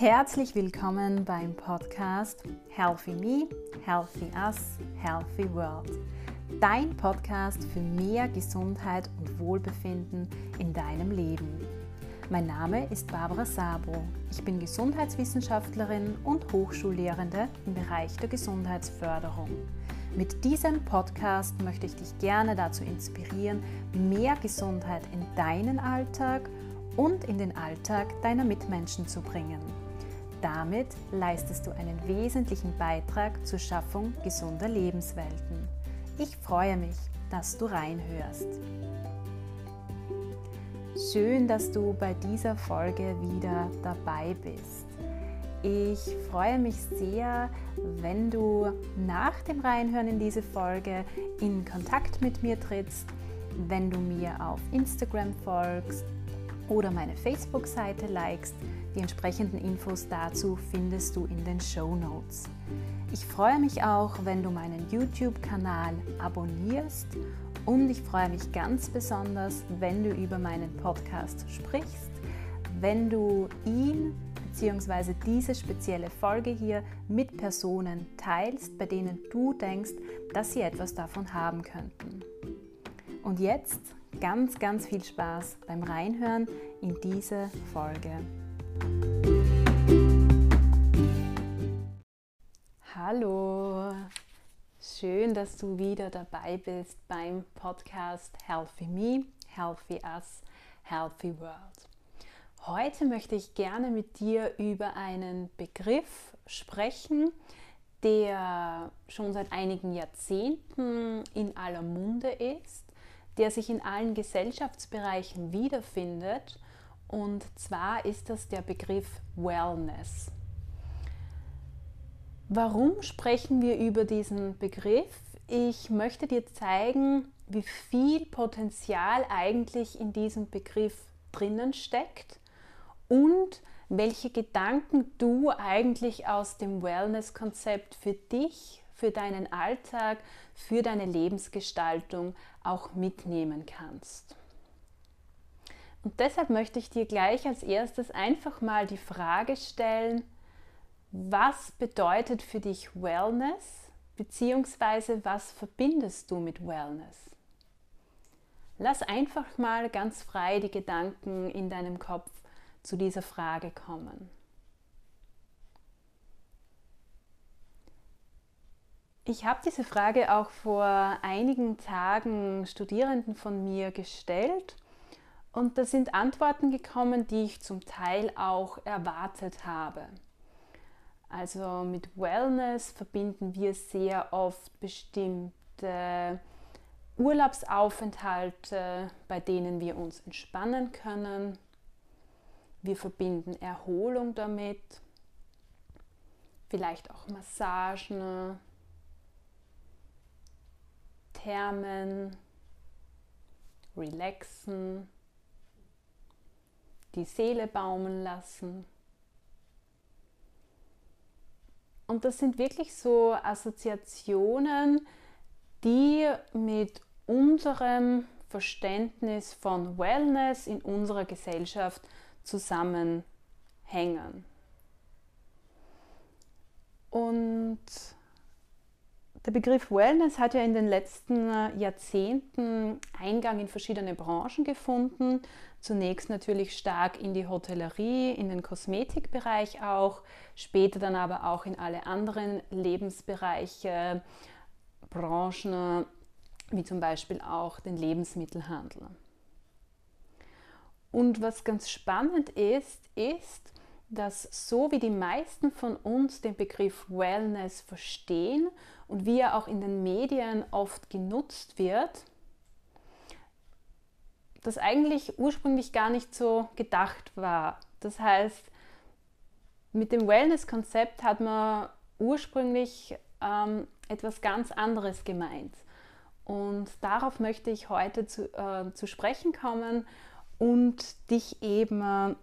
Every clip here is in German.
Herzlich willkommen beim Podcast Healthy Me, Healthy Us, Healthy World. Dein Podcast für mehr Gesundheit und Wohlbefinden in deinem Leben. Mein Name ist Barbara Sabo. Ich bin Gesundheitswissenschaftlerin und Hochschullehrende im Bereich der Gesundheitsförderung. Mit diesem Podcast möchte ich dich gerne dazu inspirieren, mehr Gesundheit in deinen Alltag und in den Alltag deiner Mitmenschen zu bringen. Damit leistest du einen wesentlichen Beitrag zur Schaffung gesunder Lebenswelten. Ich freue mich, dass du reinhörst. Schön, dass du bei dieser Folge wieder dabei bist. Ich freue mich sehr, wenn du nach dem Reinhören in diese Folge in Kontakt mit mir trittst, wenn du mir auf Instagram folgst oder meine Facebook-Seite likest. Die entsprechenden Infos dazu findest du in den Show Notes. Ich freue mich auch, wenn du meinen YouTube-Kanal abonnierst und ich freue mich ganz besonders, wenn du über meinen Podcast sprichst, wenn du ihn bzw. diese spezielle Folge hier mit Personen teilst, bei denen du denkst, dass sie etwas davon haben könnten. Und jetzt ganz, ganz viel Spaß beim Reinhören in diese Folge. Hallo, schön, dass du wieder dabei bist beim Podcast Healthy Me, Healthy Us, Healthy World. Heute möchte ich gerne mit dir über einen Begriff sprechen, der schon seit einigen Jahrzehnten in aller Munde ist der sich in allen Gesellschaftsbereichen wiederfindet. Und zwar ist das der Begriff Wellness. Warum sprechen wir über diesen Begriff? Ich möchte dir zeigen, wie viel Potenzial eigentlich in diesem Begriff drinnen steckt und welche Gedanken du eigentlich aus dem Wellness-Konzept für dich, für deinen Alltag, für deine Lebensgestaltung auch mitnehmen kannst. Und deshalb möchte ich dir gleich als erstes einfach mal die Frage stellen, was bedeutet für dich Wellness, beziehungsweise was verbindest du mit Wellness? Lass einfach mal ganz frei die Gedanken in deinem Kopf zu dieser Frage kommen. Ich habe diese Frage auch vor einigen Tagen Studierenden von mir gestellt und da sind Antworten gekommen, die ich zum Teil auch erwartet habe. Also mit Wellness verbinden wir sehr oft bestimmte Urlaubsaufenthalte, bei denen wir uns entspannen können. Wir verbinden Erholung damit, vielleicht auch Massagen, Thermen, relaxen, die Seele baumen lassen. Und das sind wirklich so Assoziationen, die mit unserem Verständnis von Wellness in unserer Gesellschaft zusammenhängen. Und der Begriff Wellness hat ja in den letzten äh, Jahrzehnten Eingang in verschiedene Branchen gefunden. Zunächst natürlich stark in die Hotellerie, in den Kosmetikbereich auch, später dann aber auch in alle anderen Lebensbereiche, Branchen, wie zum Beispiel auch den Lebensmittelhandel. Und was ganz spannend ist, ist, dass so wie die meisten von uns den Begriff Wellness verstehen und wie er auch in den Medien oft genutzt wird, das eigentlich ursprünglich gar nicht so gedacht war. Das heißt, mit dem Wellness-Konzept hat man ursprünglich ähm, etwas ganz anderes gemeint. Und darauf möchte ich heute zu, äh, zu sprechen kommen und dich eben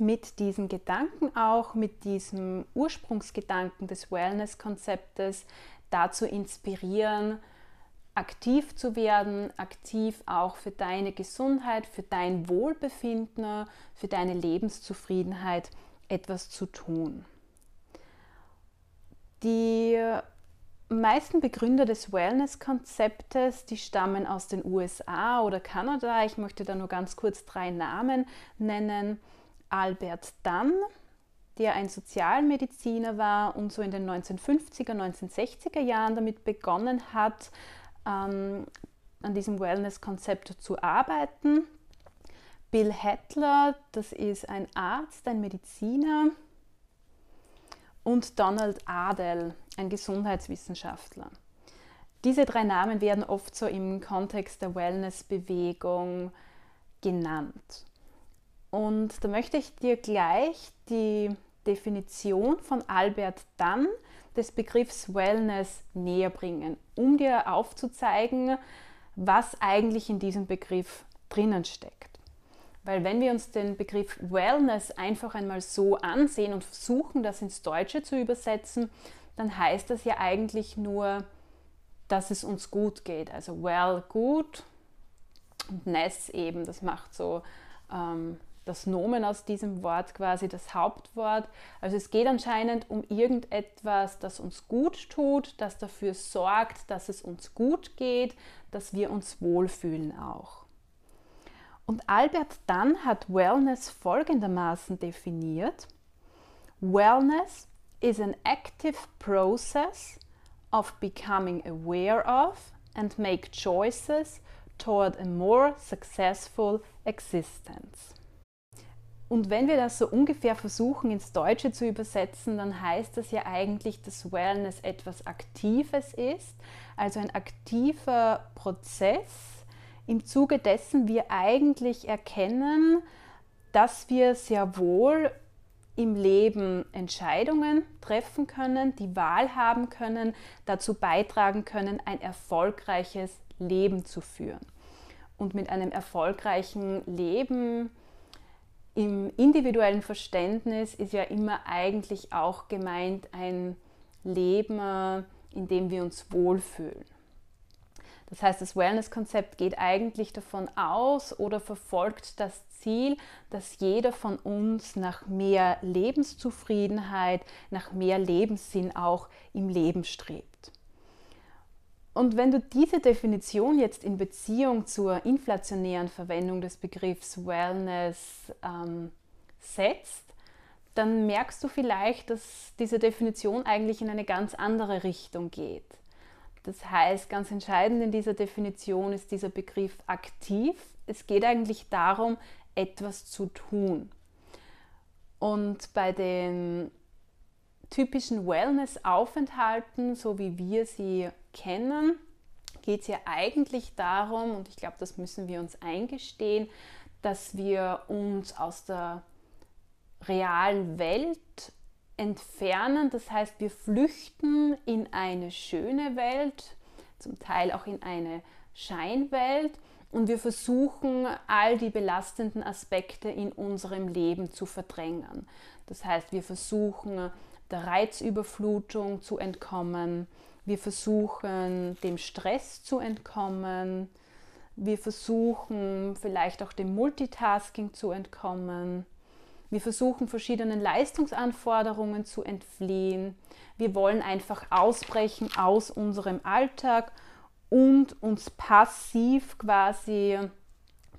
mit diesen Gedanken auch, mit diesem Ursprungsgedanken des Wellness-Konzeptes dazu inspirieren, aktiv zu werden, aktiv auch für deine Gesundheit, für dein Wohlbefinden, für deine Lebenszufriedenheit etwas zu tun. Die meisten Begründer des Wellness-Konzeptes, die stammen aus den USA oder Kanada. Ich möchte da nur ganz kurz drei Namen nennen. Albert Dunn, der ein Sozialmediziner war und so in den 1950er, 1960er Jahren damit begonnen hat, ähm, an diesem Wellness-Konzept zu arbeiten. Bill Hettler, das ist ein Arzt, ein Mediziner. Und Donald Adel, ein Gesundheitswissenschaftler. Diese drei Namen werden oft so im Kontext der Wellness-Bewegung genannt. Und da möchte ich dir gleich die Definition von Albert Dunn des Begriffs Wellness näher bringen, um dir aufzuzeigen, was eigentlich in diesem Begriff drinnen steckt. Weil wenn wir uns den Begriff Wellness einfach einmal so ansehen und versuchen, das ins Deutsche zu übersetzen, dann heißt das ja eigentlich nur, dass es uns gut geht. Also well, gut und ness eben, das macht so ähm, das Nomen aus diesem Wort quasi das Hauptwort. Also es geht anscheinend um irgendetwas, das uns gut tut, das dafür sorgt, dass es uns gut geht, dass wir uns wohlfühlen auch. Und Albert Dunn hat Wellness folgendermaßen definiert. Wellness is an active process of becoming aware of and make choices toward a more successful existence. Und wenn wir das so ungefähr versuchen ins Deutsche zu übersetzen, dann heißt das ja eigentlich, dass Wellness etwas Aktives ist, also ein aktiver Prozess, im Zuge dessen wir eigentlich erkennen, dass wir sehr wohl im Leben Entscheidungen treffen können, die Wahl haben können, dazu beitragen können, ein erfolgreiches Leben zu führen. Und mit einem erfolgreichen Leben im individuellen Verständnis ist ja immer eigentlich auch gemeint ein Leben, in dem wir uns wohlfühlen. Das heißt, das Wellness-Konzept geht eigentlich davon aus oder verfolgt das Ziel, dass jeder von uns nach mehr Lebenszufriedenheit, nach mehr Lebenssinn auch im Leben strebt. Und wenn du diese Definition jetzt in Beziehung zur inflationären Verwendung des Begriffs Wellness ähm, setzt, dann merkst du vielleicht, dass diese Definition eigentlich in eine ganz andere Richtung geht. Das heißt, ganz entscheidend in dieser Definition ist dieser Begriff aktiv. Es geht eigentlich darum, etwas zu tun. Und bei den typischen Wellness-Aufenthalten, so wie wir sie kennen, geht es ja eigentlich darum, und ich glaube, das müssen wir uns eingestehen, dass wir uns aus der realen Welt entfernen. Das heißt, wir flüchten in eine schöne Welt, zum Teil auch in eine Scheinwelt und wir versuchen, all die belastenden Aspekte in unserem Leben zu verdrängen. Das heißt, wir versuchen, der Reizüberflutung zu entkommen, wir versuchen, dem Stress zu entkommen, wir versuchen vielleicht auch dem Multitasking zu entkommen, wir versuchen verschiedenen Leistungsanforderungen zu entfliehen. Wir wollen einfach ausbrechen aus unserem Alltag und uns passiv quasi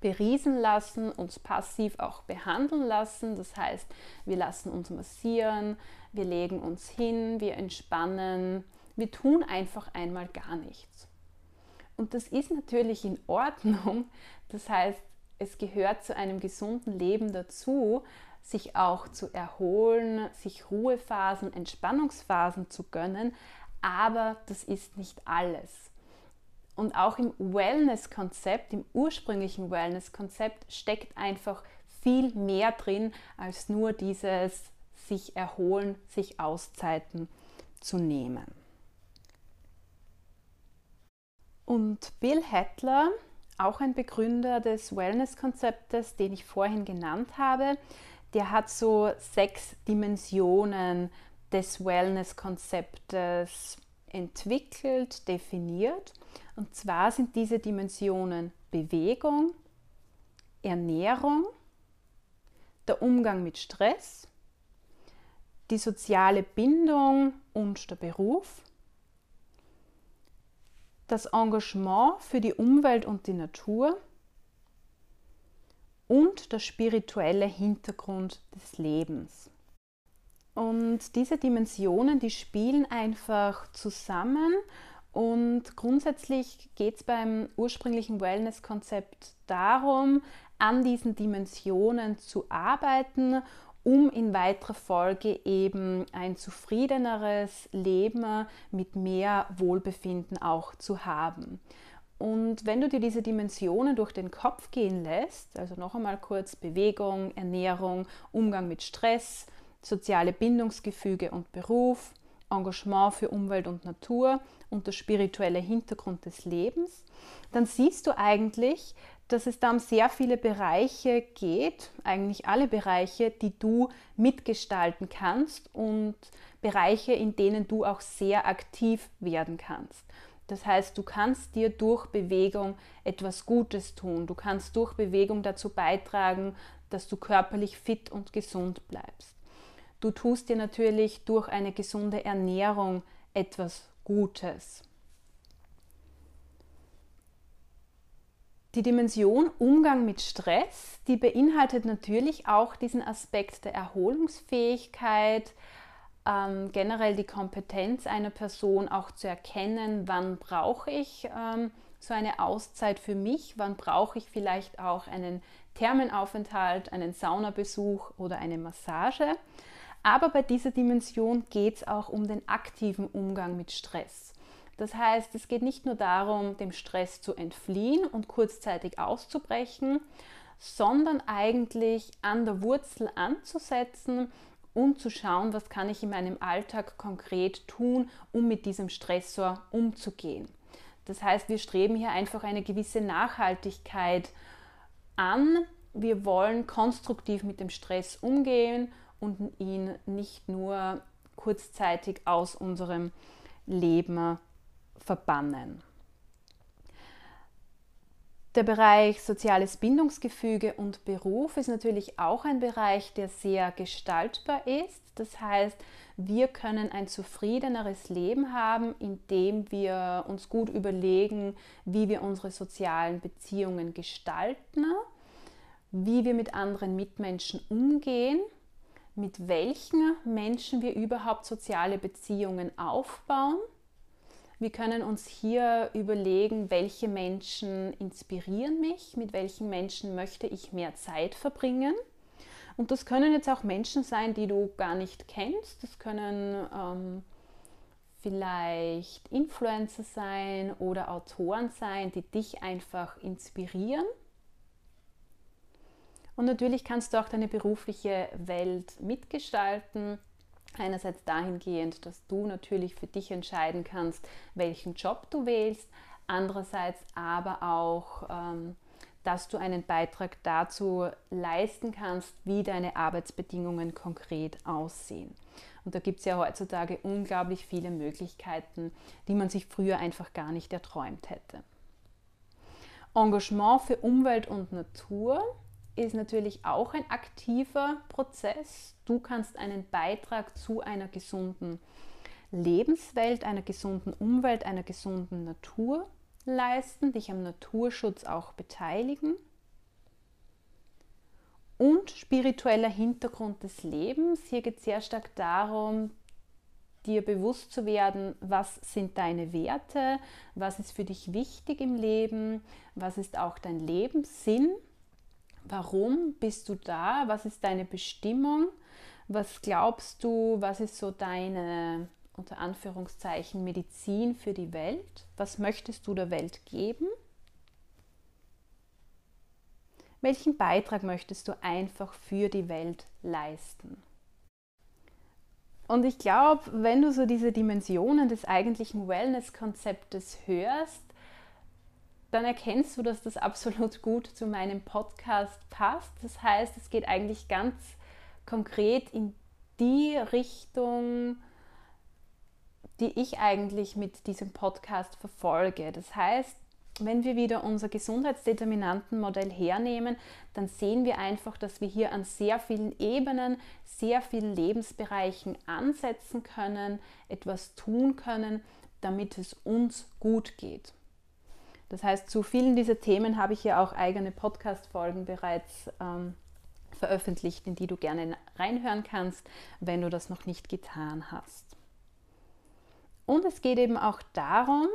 beriesen lassen, uns passiv auch behandeln lassen. Das heißt, wir lassen uns massieren, wir legen uns hin, wir entspannen, wir tun einfach einmal gar nichts. Und das ist natürlich in Ordnung. Das heißt, es gehört zu einem gesunden Leben dazu, sich auch zu erholen, sich Ruhephasen, Entspannungsphasen zu gönnen, aber das ist nicht alles. Und auch im Wellness-Konzept, im ursprünglichen Wellness-Konzept steckt einfach viel mehr drin als nur dieses sich erholen, sich Auszeiten zu nehmen. Und Bill Hettler, auch ein Begründer des Wellness-Konzeptes, den ich vorhin genannt habe, der hat so sechs Dimensionen des Wellness-Konzeptes entwickelt, definiert. Und zwar sind diese Dimensionen Bewegung, Ernährung, der Umgang mit Stress, die soziale Bindung und der Beruf, das Engagement für die Umwelt und die Natur und der spirituelle Hintergrund des Lebens. Und diese Dimensionen, die spielen einfach zusammen und grundsätzlich geht es beim ursprünglichen Wellness-Konzept darum, an diesen Dimensionen zu arbeiten, um in weiterer Folge eben ein zufriedeneres Leben mit mehr Wohlbefinden auch zu haben. Und wenn du dir diese Dimensionen durch den Kopf gehen lässt, also noch einmal kurz Bewegung, Ernährung, Umgang mit Stress, soziale Bindungsgefüge und Beruf, Engagement für Umwelt und Natur und der spirituelle Hintergrund des Lebens, dann siehst du eigentlich, dass es da um sehr viele Bereiche geht, eigentlich alle Bereiche, die du mitgestalten kannst und Bereiche, in denen du auch sehr aktiv werden kannst. Das heißt, du kannst dir durch Bewegung etwas Gutes tun. Du kannst durch Bewegung dazu beitragen, dass du körperlich fit und gesund bleibst. Du tust dir natürlich durch eine gesunde Ernährung etwas Gutes. Die Dimension Umgang mit Stress, die beinhaltet natürlich auch diesen Aspekt der Erholungsfähigkeit, ähm, generell die Kompetenz einer Person auch zu erkennen, wann brauche ich ähm, so eine Auszeit für mich, wann brauche ich vielleicht auch einen Thermenaufenthalt, einen Saunabesuch oder eine Massage. Aber bei dieser Dimension geht es auch um den aktiven Umgang mit Stress. Das heißt, es geht nicht nur darum, dem Stress zu entfliehen und kurzzeitig auszubrechen, sondern eigentlich an der Wurzel anzusetzen und zu schauen, was kann ich in meinem Alltag konkret tun, um mit diesem Stressor umzugehen. Das heißt, wir streben hier einfach eine gewisse Nachhaltigkeit an. Wir wollen konstruktiv mit dem Stress umgehen und ihn nicht nur kurzzeitig aus unserem Leben verbannen. Der Bereich soziales Bindungsgefüge und Beruf ist natürlich auch ein Bereich, der sehr gestaltbar ist. Das heißt, wir können ein zufriedeneres Leben haben, indem wir uns gut überlegen, wie wir unsere sozialen Beziehungen gestalten, wie wir mit anderen Mitmenschen umgehen, mit welchen Menschen wir überhaupt soziale Beziehungen aufbauen wir können uns hier überlegen, welche Menschen inspirieren mich, mit welchen Menschen möchte ich mehr Zeit verbringen. Und das können jetzt auch Menschen sein, die du gar nicht kennst. Das können ähm, vielleicht Influencer sein oder Autoren sein, die dich einfach inspirieren. Und natürlich kannst du auch deine berufliche Welt mitgestalten. Einerseits dahingehend, dass du natürlich für dich entscheiden kannst, welchen Job du wählst. Andererseits aber auch, ähm, dass du einen Beitrag dazu leisten kannst, wie deine Arbeitsbedingungen konkret aussehen. Und da gibt es ja heutzutage unglaublich viele Möglichkeiten, die man sich früher einfach gar nicht erträumt hätte. Engagement für Umwelt und Natur ist natürlich auch ein aktiver Prozess. Du kannst einen Beitrag zu einer gesunden Lebenswelt, einer gesunden Umwelt, einer gesunden Natur leisten, dich am Naturschutz auch beteiligen. Und spiritueller Hintergrund des Lebens. Hier geht es sehr stark darum, dir bewusst zu werden, was sind deine Werte, was ist für dich wichtig im Leben, was ist auch dein Lebenssinn Warum bist du da? Was ist deine Bestimmung? Was glaubst du, was ist so deine, unter Anführungszeichen, Medizin für die Welt? Was möchtest du der Welt geben? Welchen Beitrag möchtest du einfach für die Welt leisten? Und ich glaube, wenn du so diese Dimensionen des eigentlichen Wellness-Konzeptes hörst, dann erkennst du, dass das absolut gut zu meinem Podcast passt. Das heißt, es geht eigentlich ganz konkret in die Richtung, die ich eigentlich mit diesem Podcast verfolge. Das heißt, wenn wir wieder unser Gesundheitsdeterminantenmodell hernehmen, dann sehen wir einfach, dass wir hier an sehr vielen Ebenen, sehr vielen Lebensbereichen ansetzen können, etwas tun können, damit es uns gut geht. Das heißt, zu vielen dieser Themen habe ich ja auch eigene Podcast-Folgen bereits ähm, veröffentlicht, in die du gerne reinhören kannst, wenn du das noch nicht getan hast. Und es geht eben auch darum,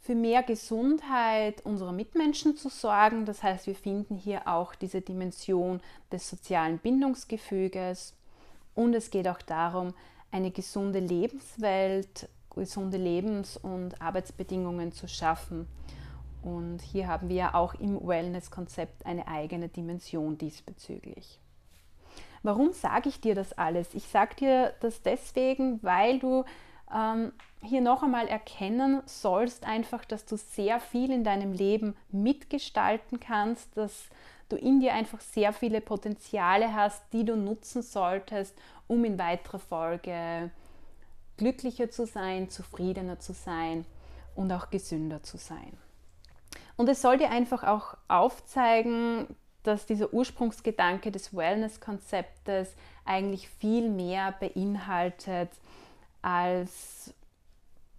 für mehr Gesundheit unserer Mitmenschen zu sorgen. Das heißt, wir finden hier auch diese Dimension des sozialen Bindungsgefüges. Und es geht auch darum, eine gesunde Lebenswelt, gesunde Lebens- und Arbeitsbedingungen zu schaffen. Und hier haben wir auch im Wellness-Konzept eine eigene Dimension diesbezüglich. Warum sage ich dir das alles? Ich sage dir das deswegen, weil du ähm, hier noch einmal erkennen sollst, einfach, dass du sehr viel in deinem Leben mitgestalten kannst, dass du in dir einfach sehr viele Potenziale hast, die du nutzen solltest, um in weiterer Folge glücklicher zu sein, zufriedener zu sein und auch gesünder zu sein. Und es soll dir einfach auch aufzeigen, dass dieser Ursprungsgedanke des Wellness-Konzeptes eigentlich viel mehr beinhaltet, als,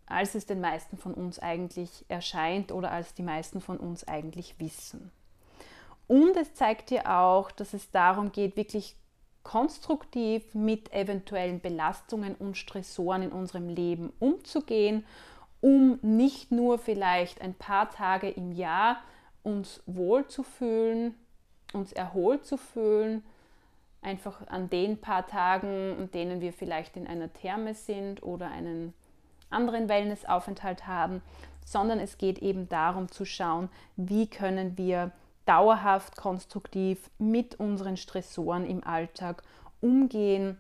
als es den meisten von uns eigentlich erscheint oder als die meisten von uns eigentlich wissen. Und es zeigt dir auch, dass es darum geht, wirklich konstruktiv mit eventuellen Belastungen und Stressoren in unserem Leben umzugehen, um nicht nur vielleicht ein paar Tage im Jahr uns wohl zu fühlen, uns erholt zu fühlen, einfach an den paar Tagen, an denen wir vielleicht in einer Therme sind oder einen anderen Wellnessaufenthalt haben, sondern es geht eben darum zu schauen, wie können wir dauerhaft konstruktiv mit unseren Stressoren im Alltag umgehen,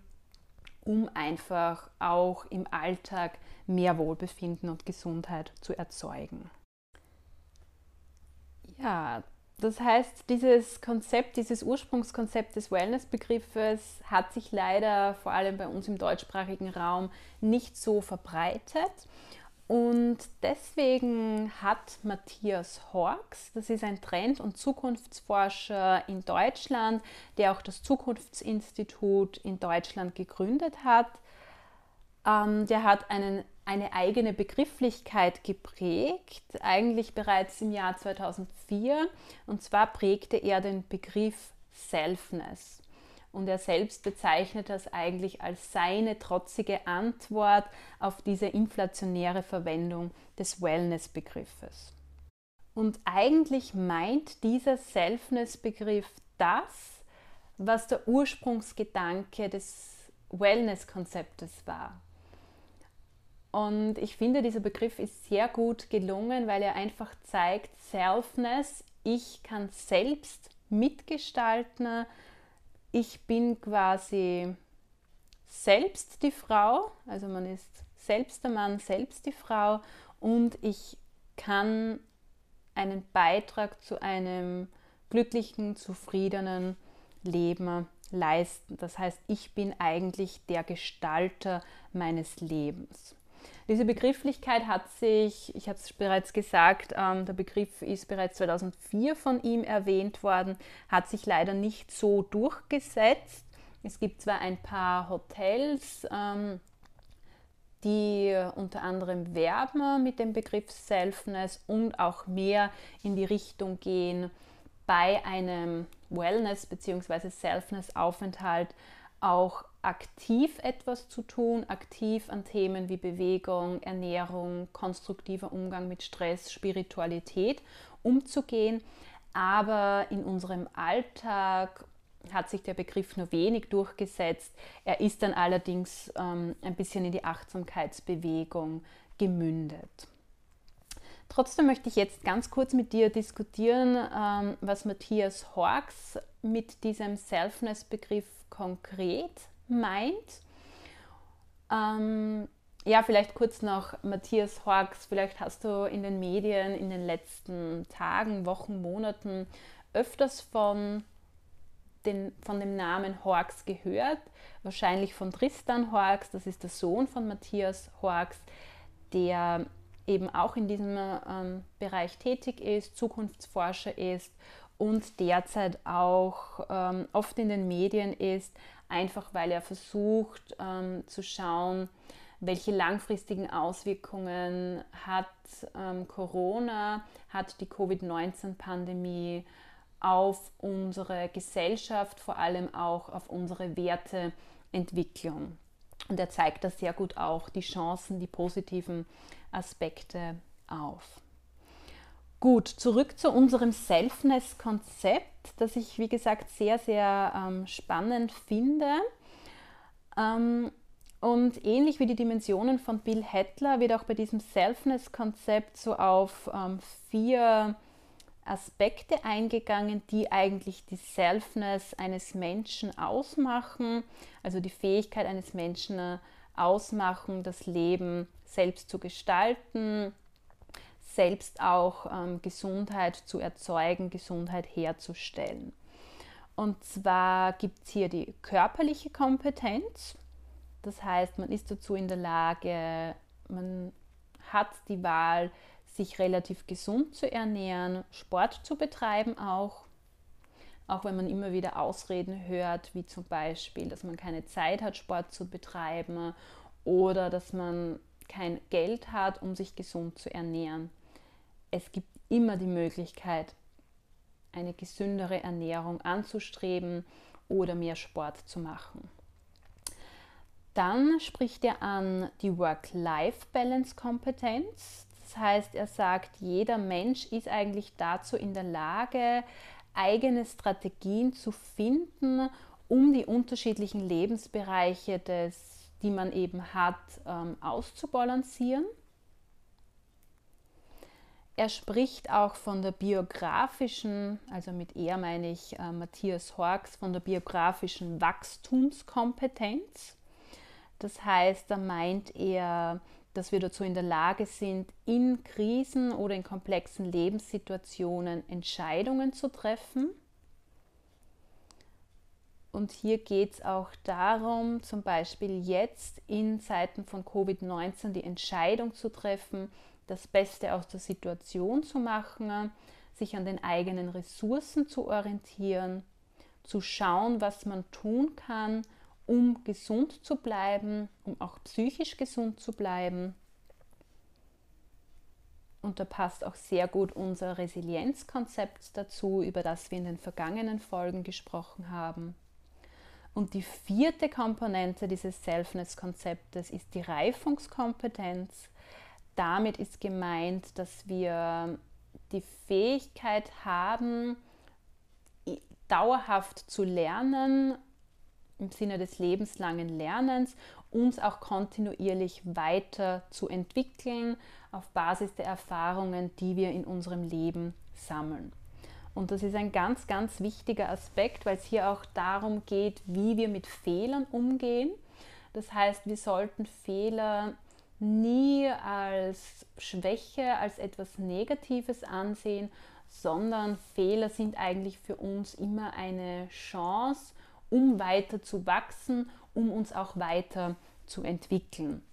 um einfach auch im Alltag mehr Wohlbefinden und Gesundheit zu erzeugen. Ja, das heißt, dieses Konzept, dieses Ursprungskonzept des Wellness-Begriffes hat sich leider vor allem bei uns im deutschsprachigen Raum nicht so verbreitet. Und deswegen hat Matthias Horks, das ist ein Trend- und Zukunftsforscher in Deutschland, der auch das Zukunftsinstitut in Deutschland gegründet hat, ähm, der hat einen eine eigene Begrifflichkeit geprägt, eigentlich bereits im Jahr 2004. Und zwar prägte er den Begriff Selfness. Und er selbst bezeichnet das eigentlich als seine trotzige Antwort auf diese inflationäre Verwendung des Wellness-Begriffes. Und eigentlich meint dieser Selfness-Begriff das, was der Ursprungsgedanke des Wellness-Konzeptes war. Und ich finde, dieser Begriff ist sehr gut gelungen, weil er einfach zeigt, Selfness, ich kann selbst mitgestalten, ich bin quasi selbst die Frau, also man ist selbst der Mann, selbst die Frau und ich kann einen Beitrag zu einem glücklichen, zufriedenen Leben leisten. Das heißt, ich bin eigentlich der Gestalter meines Lebens. Diese Begrifflichkeit hat sich, ich habe es bereits gesagt, ähm, der Begriff ist bereits 2004 von ihm erwähnt worden, hat sich leider nicht so durchgesetzt. Es gibt zwar ein paar Hotels, ähm, die unter anderem werben mit dem Begriff Selfness und auch mehr in die Richtung gehen, bei einem Wellness- bzw. Selfness-Aufenthalt auch aktiv etwas zu tun, aktiv an Themen wie Bewegung, Ernährung, konstruktiver Umgang mit Stress, Spiritualität umzugehen. Aber in unserem Alltag hat sich der Begriff nur wenig durchgesetzt. Er ist dann allerdings ähm, ein bisschen in die Achtsamkeitsbewegung gemündet. Trotzdem möchte ich jetzt ganz kurz mit dir diskutieren, ähm, was Matthias Horks mit diesem Selfness-Begriff konkret meint. Ähm, ja, vielleicht kurz noch Matthias Horks. Vielleicht hast du in den Medien in den letzten Tagen, Wochen, Monaten öfters von, den, von dem Namen Horks gehört. Wahrscheinlich von Tristan Horks, das ist der Sohn von Matthias Horks, der eben auch in diesem ähm, Bereich tätig ist, Zukunftsforscher ist und derzeit auch ähm, oft in den Medien ist, einfach weil er versucht ähm, zu schauen, welche langfristigen Auswirkungen hat ähm, Corona, hat die Covid-19-Pandemie auf unsere Gesellschaft, vor allem auch auf unsere Werteentwicklung. Und er zeigt da sehr gut auch die Chancen, die positiven Aspekte auf. Gut, zurück zu unserem Selfness-Konzept, das ich, wie gesagt, sehr, sehr ähm, spannend finde. Ähm, und ähnlich wie die Dimensionen von Bill Hettler wird auch bei diesem Selfness-Konzept so auf ähm, vier Aspekte eingegangen, die eigentlich die Selfness eines Menschen ausmachen, also die Fähigkeit eines Menschen äh, ausmachen, das Leben selbst zu gestalten, selbst auch ähm, Gesundheit zu erzeugen, Gesundheit herzustellen. Und zwar gibt es hier die körperliche Kompetenz, das heißt, man ist dazu in der Lage, man hat die Wahl, sich relativ gesund zu ernähren, Sport zu betreiben auch, auch wenn man immer wieder Ausreden hört, wie zum Beispiel, dass man keine Zeit hat, Sport zu betreiben oder dass man kein Geld hat, um sich gesund zu ernähren. Es gibt immer die Möglichkeit, eine gesündere Ernährung anzustreben oder mehr Sport zu machen. Dann spricht er an die Work-Life-Balance-Kompetenz. Das heißt, er sagt, jeder Mensch ist eigentlich dazu in der Lage, eigene Strategien zu finden, um die unterschiedlichen Lebensbereiche, des, die man eben hat, ähm, auszubalancieren. Er spricht auch von der biografischen, also mit er meine ich äh, Matthias Horks, von der biografischen Wachstumskompetenz. Das heißt, da meint er, dass wir dazu in der Lage sind, in Krisen oder in komplexen Lebenssituationen Entscheidungen zu treffen. Und hier geht es auch darum, zum Beispiel jetzt in Zeiten von Covid-19 die Entscheidung zu treffen, das Beste aus der Situation zu machen, sich an den eigenen Ressourcen zu orientieren, zu schauen, was man tun kann, um gesund zu bleiben, um auch psychisch gesund zu bleiben. Und da passt auch sehr gut unser Resilienzkonzept dazu, über das wir in den vergangenen Folgen gesprochen haben. Und die vierte Komponente dieses Selfness-Konzeptes ist die Reifungskompetenz. Damit ist gemeint, dass wir die Fähigkeit haben, dauerhaft zu lernen im Sinne des lebenslangen Lernens, uns auch kontinuierlich weiterzuentwickeln auf Basis der Erfahrungen, die wir in unserem Leben sammeln. Und das ist ein ganz, ganz wichtiger Aspekt, weil es hier auch darum geht, wie wir mit Fehlern umgehen. Das heißt, wir sollten Fehler nie als Schwäche, als etwas Negatives ansehen, sondern Fehler sind eigentlich für uns immer eine Chance, um weiter zu wachsen, um uns auch weiter zu entwickeln.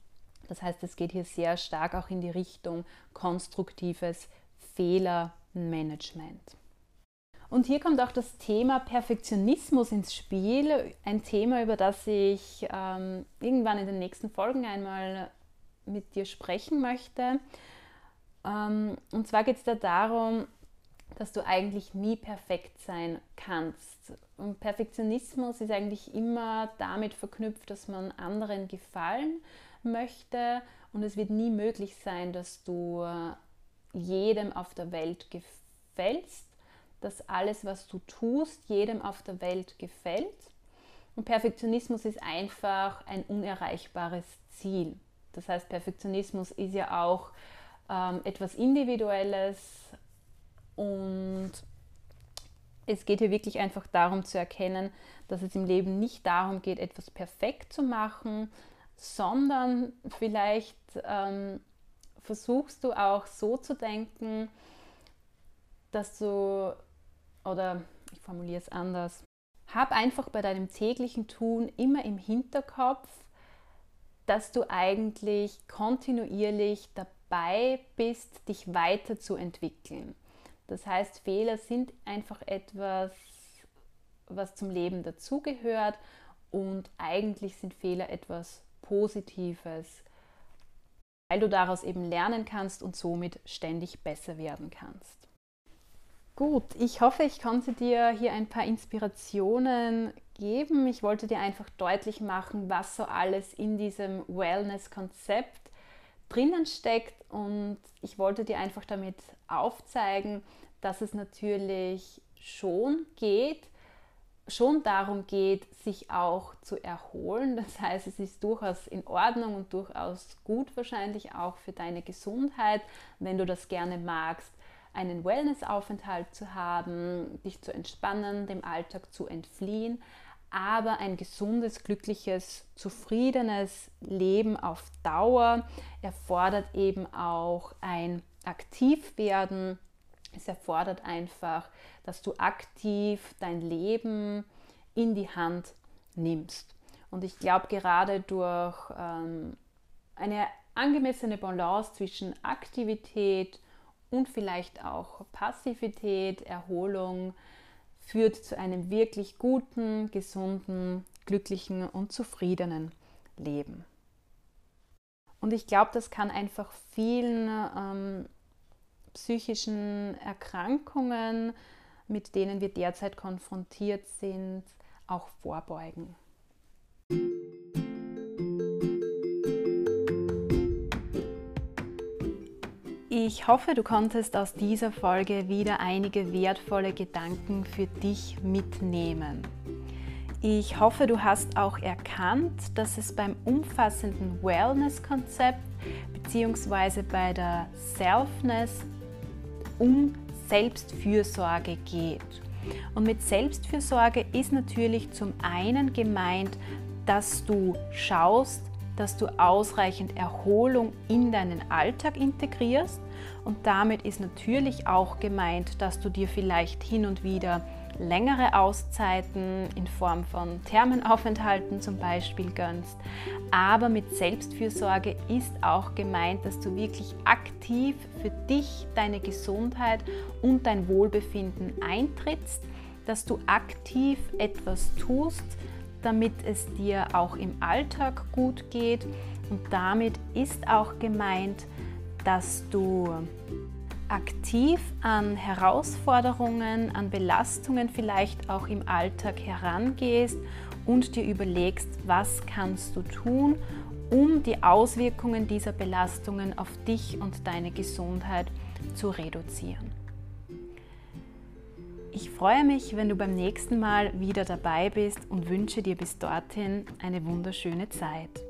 Das heißt, es geht hier sehr stark auch in die Richtung konstruktives Fehlermanagement. Und hier kommt auch das Thema Perfektionismus ins Spiel, ein Thema, über das ich ähm, irgendwann in den nächsten Folgen einmal mit dir sprechen möchte. Ähm, und zwar geht es da darum, dass du eigentlich nie perfekt sein kannst. Und Perfektionismus ist eigentlich immer damit verknüpft, dass man anderen gefallen möchte und es wird nie möglich sein, dass du jedem auf der Welt gefällst, dass alles, was du tust, jedem auf der Welt gefällt. Und Perfektionismus ist einfach ein unerreichbares Ziel. Das heißt, Perfektionismus ist ja auch ähm, etwas Individuelles, und es geht hier wirklich einfach darum zu erkennen, dass es im Leben nicht darum geht, etwas perfekt zu machen, sondern vielleicht ähm, versuchst du auch so zu denken, dass du, oder ich formuliere es anders, hab einfach bei deinem täglichen Tun immer im Hinterkopf, dass du eigentlich kontinuierlich dabei bist, dich weiterzuentwickeln. Das heißt, Fehler sind einfach etwas, was zum Leben dazugehört und eigentlich sind Fehler etwas Positives, weil du daraus eben lernen kannst und somit ständig besser werden kannst. Gut, ich hoffe, ich konnte dir hier ein paar Inspirationen geben. Ich wollte dir einfach deutlich machen, was so alles in diesem Wellness-Konzept drinnen steckt und ich wollte dir einfach damit aufzeigen, dass es natürlich schon geht, schon darum geht, sich auch zu erholen. Das heißt, es ist durchaus in Ordnung und durchaus gut wahrscheinlich auch für deine Gesundheit, wenn du das gerne magst, einen Wellnessaufenthalt zu haben, dich zu entspannen, dem Alltag zu entfliehen. Aber ein gesundes, glückliches, zufriedenes Leben auf Dauer erfordert eben auch ein Aktivwerden. Es erfordert einfach, dass du aktiv dein Leben in die Hand nimmst. Und ich glaube, gerade durch ähm, eine angemessene Balance zwischen Aktivität und vielleicht auch Passivität, Erholung führt zu einem wirklich guten, gesunden, glücklichen und zufriedenen Leben. Und ich glaube, das kann einfach vielen ähm, psychischen Erkrankungen, mit denen wir derzeit konfrontiert sind, auch vorbeugen. Ich hoffe, du konntest aus dieser Folge wieder einige wertvolle Gedanken für dich mitnehmen. Ich hoffe, du hast auch erkannt, dass es beim umfassenden Wellness-Konzept bzw. bei der Selfness um Selbstfürsorge geht. Und mit Selbstfürsorge ist natürlich zum einen gemeint, dass du schaust, dass du ausreichend Erholung in deinen Alltag integrierst und damit ist natürlich auch gemeint, dass du dir vielleicht hin und wieder längere Auszeiten in Form von Thermenaufenthalten zum Beispiel gönnst. Aber mit Selbstfürsorge ist auch gemeint, dass du wirklich aktiv für dich, deine Gesundheit und dein Wohlbefinden eintrittst, dass du aktiv etwas tust, damit es dir auch im Alltag gut geht. Und damit ist auch gemeint, dass du aktiv an Herausforderungen, an Belastungen vielleicht auch im Alltag herangehst und dir überlegst, was kannst du tun, um die Auswirkungen dieser Belastungen auf dich und deine Gesundheit zu reduzieren. Ich freue mich, wenn du beim nächsten Mal wieder dabei bist und wünsche dir bis dorthin eine wunderschöne Zeit.